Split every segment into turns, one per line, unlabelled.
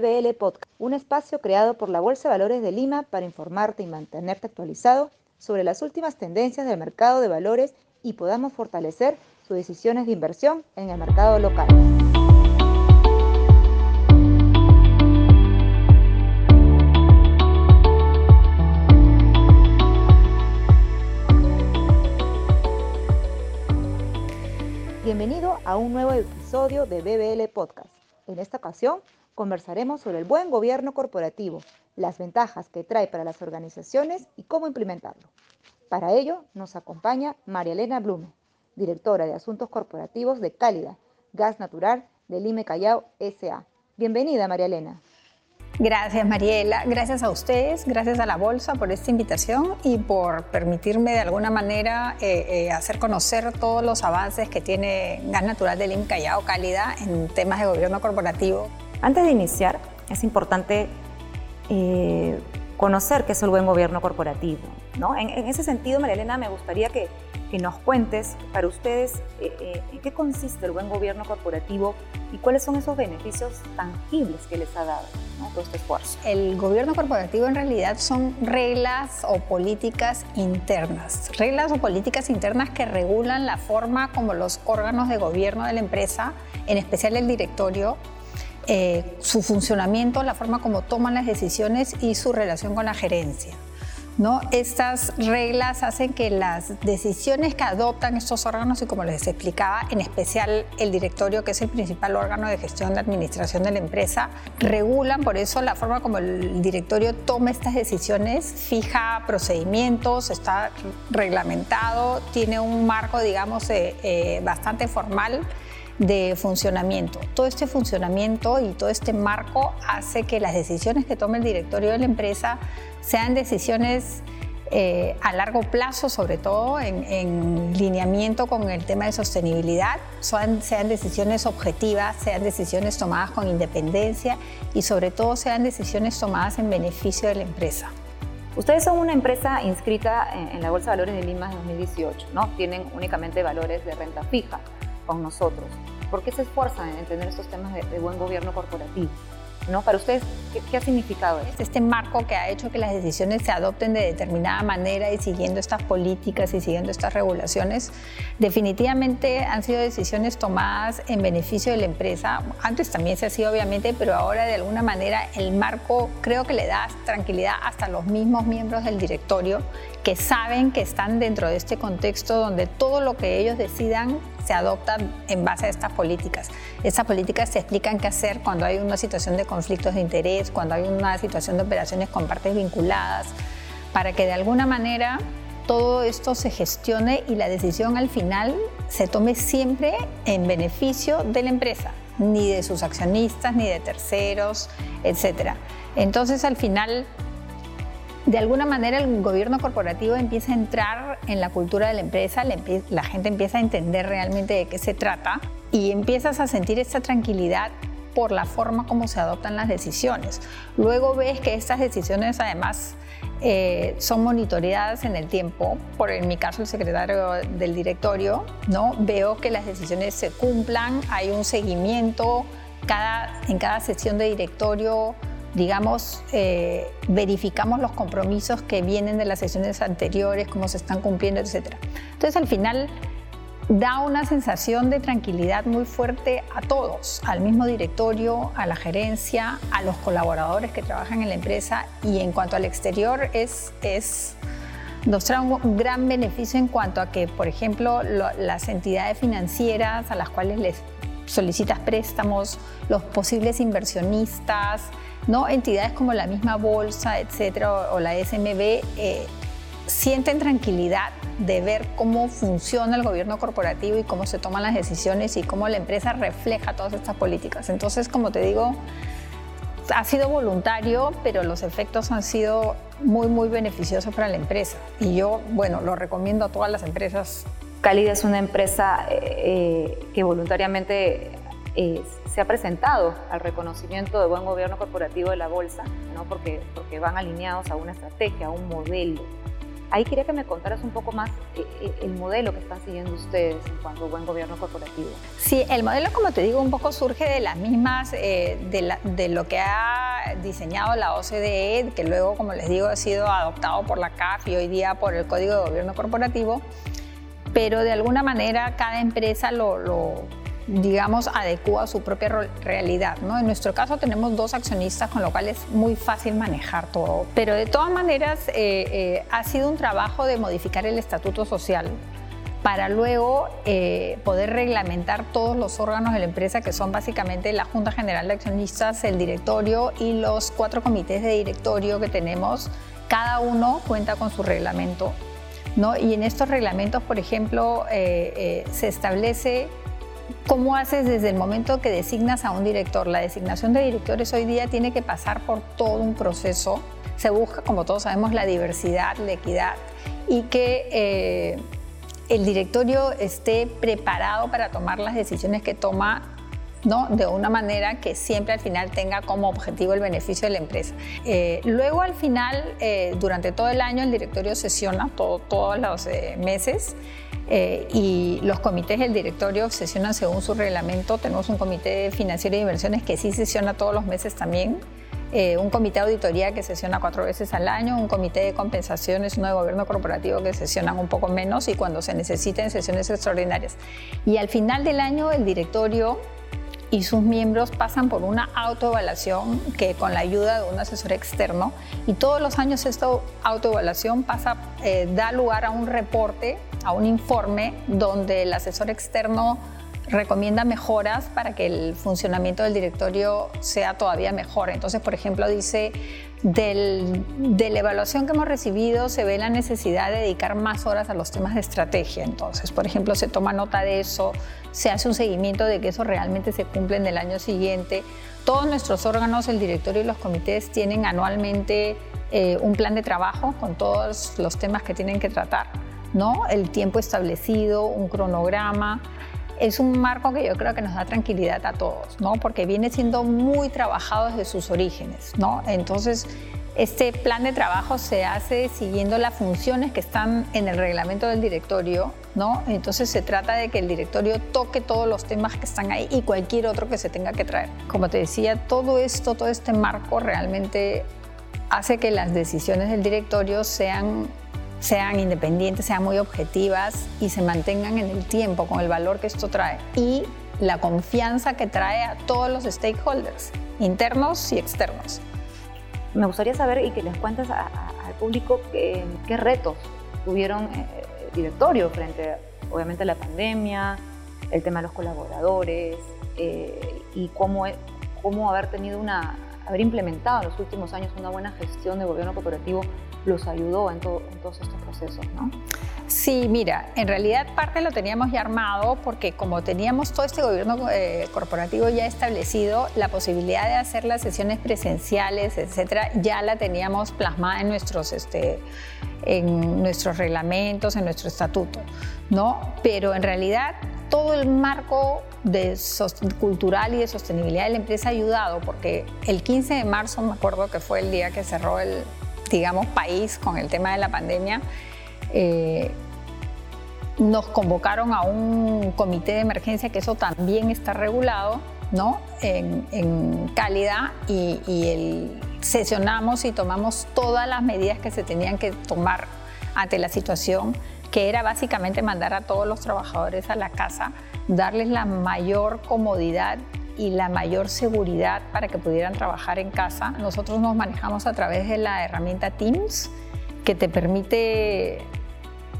BBL Podcast, un espacio creado por la Bolsa de Valores de Lima para informarte y mantenerte actualizado sobre las últimas tendencias del mercado de valores y podamos fortalecer sus decisiones de inversión en el mercado local. Bienvenido a un nuevo episodio de BBL Podcast. En esta ocasión conversaremos sobre el buen gobierno corporativo, las ventajas que trae para las organizaciones y cómo implementarlo. Para ello nos acompaña María Elena Blume, directora de Asuntos Corporativos de Cálida, Gas Natural de Lime Callao SA. Bienvenida, María Elena.
Gracias, Mariela. Gracias a ustedes, gracias a la Bolsa por esta invitación y por permitirme de alguna manera eh, eh, hacer conocer todos los avances que tiene Gas Natural de Lime Callao Cálida en temas de gobierno corporativo.
Antes de iniciar, es importante eh, conocer qué es el buen gobierno corporativo. ¿no? En, ese sentido, María Elena, me gustaría que, nos cuentes para ustedes eh, eh, en qué consiste el buen gobierno corporativo y cuáles son esos beneficios tangibles que les ha dado todo este esfuerzo.
El gobierno corporativo en realidad son reglas o políticas internas, reglas o políticas internas que regulan la forma como los órganos de gobierno de la empresa, en especial el directorio, eh, su funcionamiento, la forma como toman las decisiones y su relación con la gerencia. ¿no? Estas reglas hacen que las decisiones que adoptan estos órganos, y como les explicaba, en especial el directorio, que es el principal órgano de gestión de administración de la empresa, regulan por eso la forma como el directorio toma estas decisiones, fija procedimientos, está reglamentado, tiene un marco, digamos, eh, eh, bastante formal de funcionamiento. Todo este funcionamiento y todo este marco hace que las decisiones que tome el directorio de la empresa sean decisiones eh, a largo plazo, sobre todo en, lineamiento con el tema de sostenibilidad, sean, sean decisiones objetivas, sean decisiones tomadas con independencia y sobre todo sean decisiones tomadas en beneficio de la empresa.
Ustedes son una empresa inscrita en, la Bolsa de Valores de Lima en 2018, ¿no? Tienen únicamente valores de renta fija con nosotros. ¿Por qué se esfuerzan en entender estos temas de, buen gobierno corporativo? ¿No? Para ustedes, ¿qué, ha significado esto?
Este marco que ha hecho que las decisiones se adopten de determinada manera y siguiendo estas políticas y siguiendo estas regulaciones, definitivamente han sido decisiones tomadas en beneficio de la empresa. Antes también se ha sido, obviamente, pero ahora de alguna manera el marco creo que le da tranquilidad hasta los mismos miembros del directorio que saben que están dentro de este contexto donde todo lo que ellos decidan se adopta en base a estas políticas. Estas políticas se explican qué hacer cuando hay una situación de conflictos de interés, cuando hay una situación de operaciones con partes vinculadas, para que de alguna manera todo esto se gestione y la decisión al final se tome siempre en beneficio de la empresa, ni de sus accionistas, ni de terceros, etc. Entonces al final de alguna manera el gobierno corporativo empieza a entrar en la cultura de la empresa, la gente empieza a entender realmente de qué se trata y empiezas a sentir esta tranquilidad por la forma como se adoptan las decisiones. Luego ves que estas decisiones además eh, son monitoreadas en el tiempo, por en mi caso el secretario del directorio, ¿no? veo que las decisiones se cumplan, hay un seguimiento, cada, en cada sesión de directorio digamos, eh, verificamos los compromisos que vienen de las sesiones anteriores, cómo se están cumpliendo, etc. Entonces, al final, da una sensación de tranquilidad muy fuerte a todos, al mismo directorio, a la gerencia, a los colaboradores que trabajan en la empresa y en cuanto al exterior es, es nos trae un gran beneficio en cuanto a que, por ejemplo, las entidades financieras a las cuales les solicitas préstamos, los posibles inversionistas, ¿no? entidades como la misma bolsa, etcétera, o, la SMB, eh, sienten tranquilidad de ver cómo funciona el gobierno corporativo y cómo se toman las decisiones y cómo la empresa refleja todas estas políticas. Entonces, como te digo, ha sido voluntario, pero los efectos han sido muy, muy beneficiosos para la empresa. Y yo, bueno, lo recomiendo a todas las empresas
Cálida es una empresa eh, eh, que voluntariamente eh, se ha presentado al reconocimiento de buen gobierno corporativo de la bolsa, ¿no? porque, porque van alineados a una estrategia, a un modelo.
ahí quería que me contaras un poco más eh, eh, el modelo que están siguiendo ustedes en cuanto a buen gobierno corporativo.
Sí, el modelo, como te digo, un poco surge de las mismas, de, de, lo que ha diseñado la OCDE, que luego, como les digo, ha sido adoptado por la CAF y hoy día por el Código de Gobierno Corporativo, pero de alguna manera cada empresa lo, lo digamos, adecua a su propia realidad. ¿no? En nuestro caso tenemos dos accionistas, con lo cual es muy fácil manejar todo. Pero de todas maneras eh, eh, ha sido un trabajo de modificar el estatuto social para luego eh, poder reglamentar todos los órganos de la empresa, que son básicamente la Junta General de Accionistas, el directorio y los cuatro comités de directorio que tenemos. Cada uno cuenta con su reglamento. ¿no? Y en estos reglamentos, por ejemplo, se establece ¿Cómo haces desde el momento que designas a un director? La designación de directores hoy día tiene que pasar por todo un proceso. Se busca, como todos sabemos, la diversidad, la equidad y que eh, el directorio esté preparado para tomar las decisiones que toma ¿no? de una manera que siempre al final tenga como objetivo el beneficio de la empresa. Eh, luego al final, eh, durante todo el año, el directorio sesiona todos los meses eh, y los comités del directorio sesionan según su reglamento. Tenemos un comité financiero de inversiones que sí sesiona todos los meses también. Eh, un comité de auditoría que sesiona cuatro veces al año, un comité de compensaciones, uno de gobierno corporativo que sesionan un poco menos y cuando se necesiten sesiones extraordinarias. Y al final del año el directorio y sus miembros pasan por una autoevaluación que con la ayuda de un asesor externo y todos los años esta autoevaluación pasa, eh, da lugar a un reporte, a un informe donde el asesor externo recomienda mejoras para que el funcionamiento del directorio sea todavía mejor. Entonces, por ejemplo, dice, del, de la evaluación que hemos recibido se ve la necesidad de dedicar más horas a los temas de estrategia. Entonces, por ejemplo, se toma nota de eso, se hace un seguimiento de que eso realmente se cumple en el año siguiente. Todos nuestros órganos, el directorio y los comités tienen anualmente eh, un plan de trabajo con todos los temas que tienen que tratar, ¿no? El tiempo establecido, un cronograma es un marco que yo creo que nos da tranquilidad a todos, ¿no? Porque viene siendo muy trabajado desde sus orígenes, ¿no? Entonces, este plan de trabajo se hace siguiendo las funciones que están en el reglamento del directorio, ¿no? Entonces se trata de que el directorio toque todos los temas que están ahí y cualquier otro que se tenga que traer. Como te decía, todo esto, todo este marco realmente hace que las decisiones del directorio sean sean independientes, sean muy objetivas y se mantengan en el tiempo con el valor que esto trae y la confianza que trae a todos los stakeholders, internos y externos.
Me gustaría saber y que les cuentes al público qué, retos tuvieron el eh, directorio frente, obviamente, a la pandemia, el tema de los colaboradores eh, y cómo, cómo haber tenido una, haber implementado en los últimos años una buena gestión de gobierno cooperativo los ayudó en, todos estos procesos, ¿no?
Sí, mira, en realidad parte lo teníamos ya armado porque como teníamos todo este gobierno eh, corporativo ya establecido, la posibilidad de hacer las sesiones presenciales, etcétera, ya la teníamos plasmada en nuestros, este, en nuestros reglamentos, en nuestro estatuto, ¿no? Pero en realidad todo el marco de cultural y de sostenibilidad de la empresa ha ayudado porque el 15 de marzo, me acuerdo que fue el día que cerró el, digamos, país con el tema de la pandemia, eh, nos convocaron a un comité de emergencia, que eso también está regulado, ¿no? En, en Cálida y, el, sesionamos y tomamos todas las medidas que se tenían que tomar ante la situación, que era básicamente mandar a todos los trabajadores a la casa, darles la mayor comodidad y la mayor seguridad para que pudieran trabajar en casa. Nosotros nos manejamos a través de la herramienta Teams, que te permite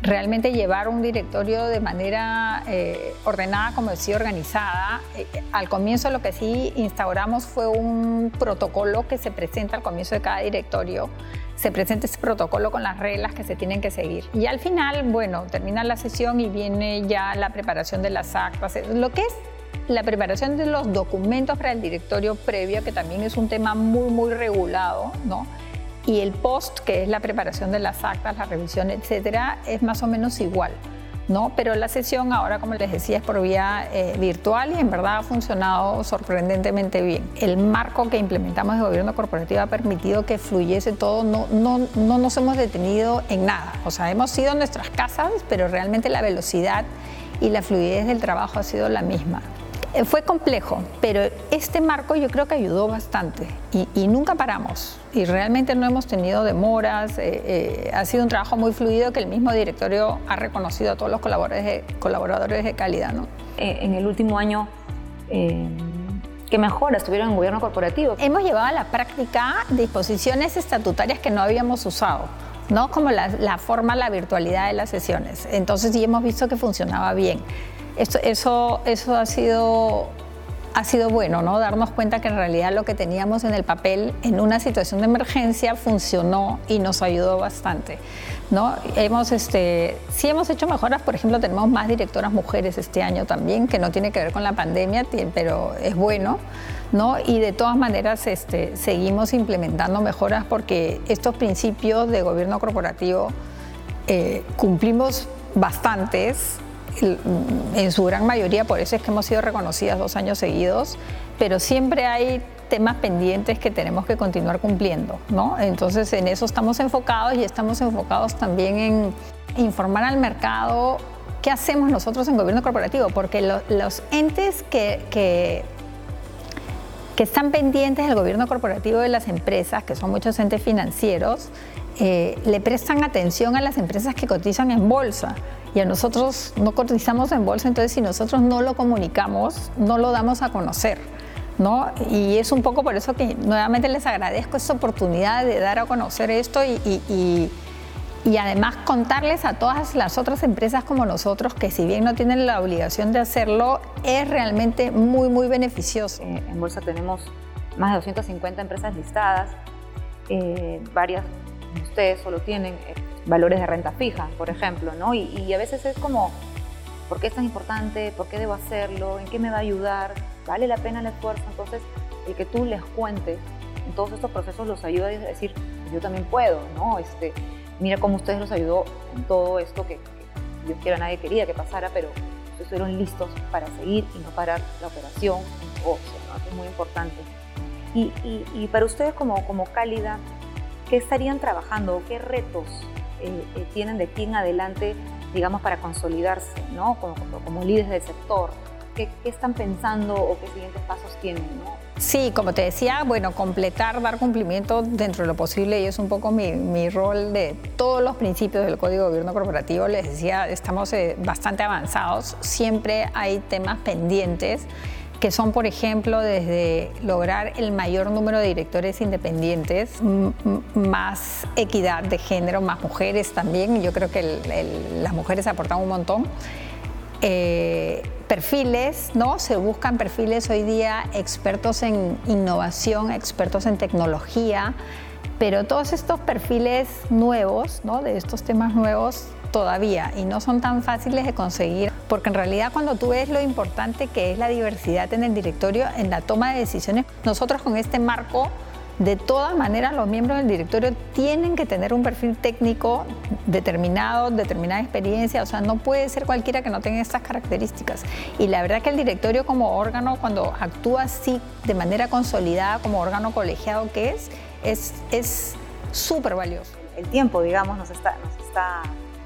realmente llevar un directorio de manera eh, ordenada, como decía, organizada. Eh, al comienzo lo que sí instauramos fue un protocolo que se presenta al comienzo de cada directorio. Se presenta ese protocolo con las reglas que se tienen que seguir. Y al final, bueno, termina la sesión y viene ya la preparación de las actas. Lo que es la preparación de los documentos para el directorio previo, que también es un tema muy, muy regulado, ¿no? Y el post, que es la preparación de las actas, la revisión, etcétera, es más o menos igual. ¿no? Pero la sesión ahora, como les decía, es por vía eh, virtual y en verdad ha funcionado sorprendentemente bien. El marco que implementamos de gobierno corporativo ha permitido que fluyese todo, no, no, no nos hemos detenido en nada. O sea, hemos ido a nuestras casas, pero realmente la velocidad y la fluidez del trabajo ha sido la misma. Eh, fue complejo, pero este marco yo creo que ayudó bastante y, nunca paramos y realmente no hemos tenido demoras, eh, eh, ha sido un trabajo muy fluido que el mismo directorio ha reconocido a todos los colaboradores de, colaboradores de calidad. ¿no?
en el último año, ¿qué mejoras tuvieron en gobierno corporativo?
Hemos llevado a la práctica disposiciones estatutarias que no habíamos usado. ¿no? como la, la forma, la virtualidad de las sesiones. Entonces sí hemos visto que funcionaba bien eso, eso ha sido ha sido bueno, ¿no? Darnos cuenta que en realidad lo que teníamos en el papel en una situación de emergencia funcionó y nos ayudó bastante, ¿no? Hemos, este, sí hemos hecho mejoras, por ejemplo, tenemos más directoras mujeres este año también, que no tiene que ver con la pandemia, pero es bueno, ¿no? Y de todas maneras este, seguimos implementando mejoras porque estos principios de gobierno corporativo eh, cumplimos bastantes en su gran mayoría, por eso es que hemos sido reconocidas dos años seguidos, pero siempre hay temas pendientes que tenemos que continuar cumpliendo, ¿no? Entonces en eso estamos enfocados y estamos enfocados también en informar al mercado qué hacemos nosotros en gobierno corporativo, porque los entes que, que, que, están pendientes del gobierno corporativo de las empresas, que son muchos entes financieros, eh, le prestan atención a las empresas que cotizan en bolsa y a nosotros no cotizamos en bolsa, entonces si nosotros no lo comunicamos, no lo damos a conocer. ¿no? Y es un poco por eso que nuevamente les agradezco esta oportunidad de dar a conocer esto y, y, y, además contarles a todas las otras empresas como nosotros que si bien no tienen la obligación de hacerlo, es realmente muy, muy beneficioso.
Eh, en bolsa tenemos más de 250 empresas listadas, eh, varias ustedes solo tienen eh, valores de renta fija, por ejemplo, ¿no? Y, a veces es como, ¿por qué es tan importante? ¿Por qué debo hacerlo? ¿En qué me va a ayudar? ¿Vale la pena el esfuerzo? Entonces, el que tú les cuentes en todos estos procesos los ayuda a decir, yo también puedo, ¿no? Este, mira cómo ustedes los ayudó en todo esto que, que Dios quiera nadie quería que pasara, pero ustedes fueron listos para seguir y no parar la operación o ¿no? es muy importante. Y, y, para ustedes como, como Cálida, ¿qué estarían trabajando? ¿Qué retos eh, eh, tienen de aquí en adelante, digamos, para consolidarse, ¿no? Como, como, líderes del sector. ¿Qué, ¿Qué, están pensando o qué siguientes pasos tienen? ¿no?
Sí, como te decía, bueno, completar, dar cumplimiento dentro de lo posible y es un poco mi, mi rol de todos los principios del Código de Gobierno Corporativo. Les decía, estamos eh, bastante avanzados, siempre hay temas pendientes que son, por ejemplo, desde lograr el mayor número de directores independientes, más equidad de género, más mujeres también, yo creo que las mujeres aportan un montón. Eh, perfiles, ¿no? Se buscan perfiles hoy día expertos en innovación, expertos en tecnología, pero todos estos perfiles nuevos, ¿no? De estos temas nuevos todavía y no son tan fáciles de conseguir, porque en realidad cuando tú ves lo importante que es la diversidad en el directorio, en la toma de decisiones, nosotros con este marco, de todas maneras los miembros del directorio tienen que tener un perfil técnico determinado, determinada experiencia, o sea, no puede ser cualquiera que no tenga estas características. Y la verdad que el directorio como órgano, cuando actúa así de manera consolidada como órgano colegiado que es, es súper valioso.
El tiempo, digamos, nos está, nos está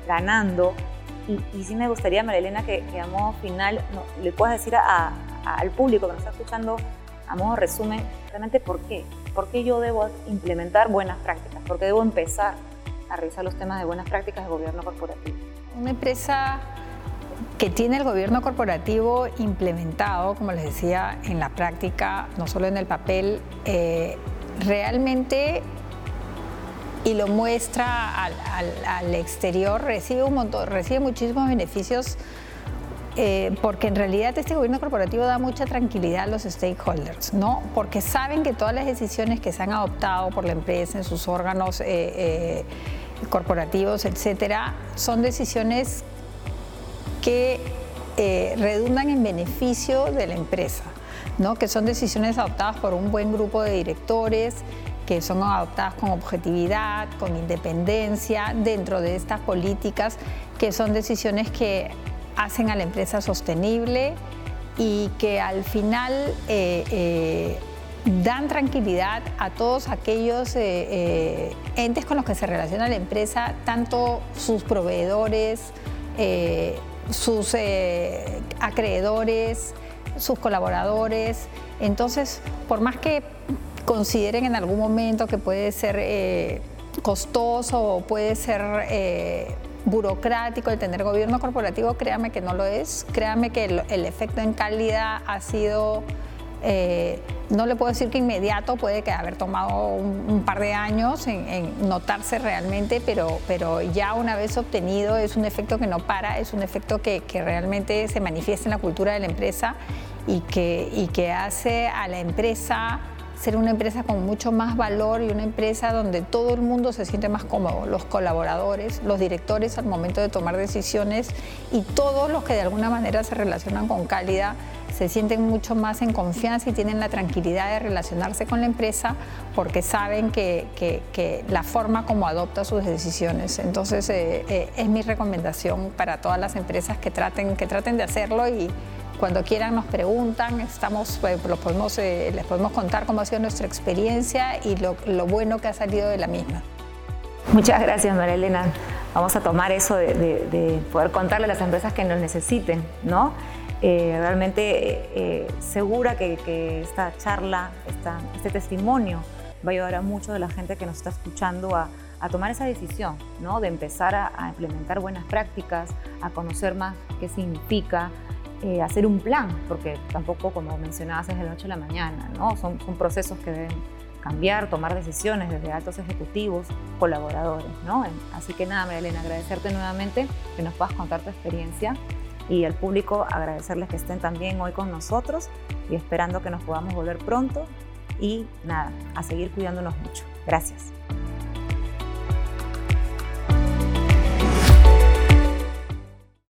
ganando. Y, y sí me gustaría, María Elena, que, a modo final le puedas decir al público que nos está escuchando, a modo resumen, realmente por qué. ¿Por qué yo debo implementar buenas prácticas? ¿Por qué debo empezar a revisar los temas de buenas prácticas de gobierno corporativo?
Una empresa que tiene el gobierno corporativo implementado, como les decía, en la práctica, no solo en el papel, eh, realmente y lo muestra al, exterior, recibe, un montón, recibe muchísimos beneficios eh, porque en realidad este gobierno corporativo da mucha tranquilidad a los stakeholders, ¿no? Porque saben que todas las decisiones que se han adoptado por la empresa en sus órganos eh, eh, corporativos, etcétera, son decisiones que redundan en beneficio de la empresa, ¿no? Que son decisiones adoptadas por un buen grupo de directores que son adoptadas con objetividad, con independencia, dentro de estas políticas, que son decisiones que hacen a la empresa sostenible y que al final eh, eh, dan tranquilidad a todos aquellos eh, entes con los que se relaciona la empresa, tanto sus proveedores, sus acreedores, sus colaboradores. Entonces, por más que consideren en algún momento que puede ser costoso o puede ser burocrático el tener gobierno corporativo, créame que no lo es. Créame que el, efecto en calidad ha sido, eh, no le puedo decir que inmediato, puede que haber tomado un, par de años en, notarse realmente, pero, pero ya una vez obtenido es un efecto que no para, es un efecto que, que realmente se manifiesta en la cultura de la empresa y que, y que hace a la empresa ser una empresa con mucho más valor y una empresa donde todo el mundo se siente más cómodo, los colaboradores, los directores al momento de tomar decisiones y todos los que de alguna manera se relacionan con Cálida se sienten mucho más en confianza y tienen la tranquilidad de relacionarse con la empresa porque saben que, que, la forma como adopta sus decisiones. Entonces eh, eh, es mi recomendación para todas las empresas que traten, que traten de hacerlo y cuando quieran nos preguntan, estamos, eh, podemos, eh, les podemos contar cómo ha sido nuestra experiencia y lo, bueno que ha salido de la misma.
Muchas gracias, María Elena. Vamos a tomar eso de, poder contarle a las empresas que nos necesiten, ¿no? Eh, realmente segura que, esta charla, este testimonio va a ayudar a mucho de la gente que nos está escuchando a, tomar esa decisión, ¿no? De empezar a, a implementar buenas prácticas, a conocer más qué significa, eh, hacer un plan, porque tampoco, como mencionabas, es de la noche a la mañana, ¿no? Son, son procesos que deben cambiar, tomar decisiones desde altos ejecutivos, colaboradores, ¿no? Así que nada, María Elena, agradecerte nuevamente que nos puedas contar tu experiencia y al público agradecerles que estén también hoy con nosotros y esperando que nos podamos volver pronto y nada, a seguir cuidándonos mucho. Gracias.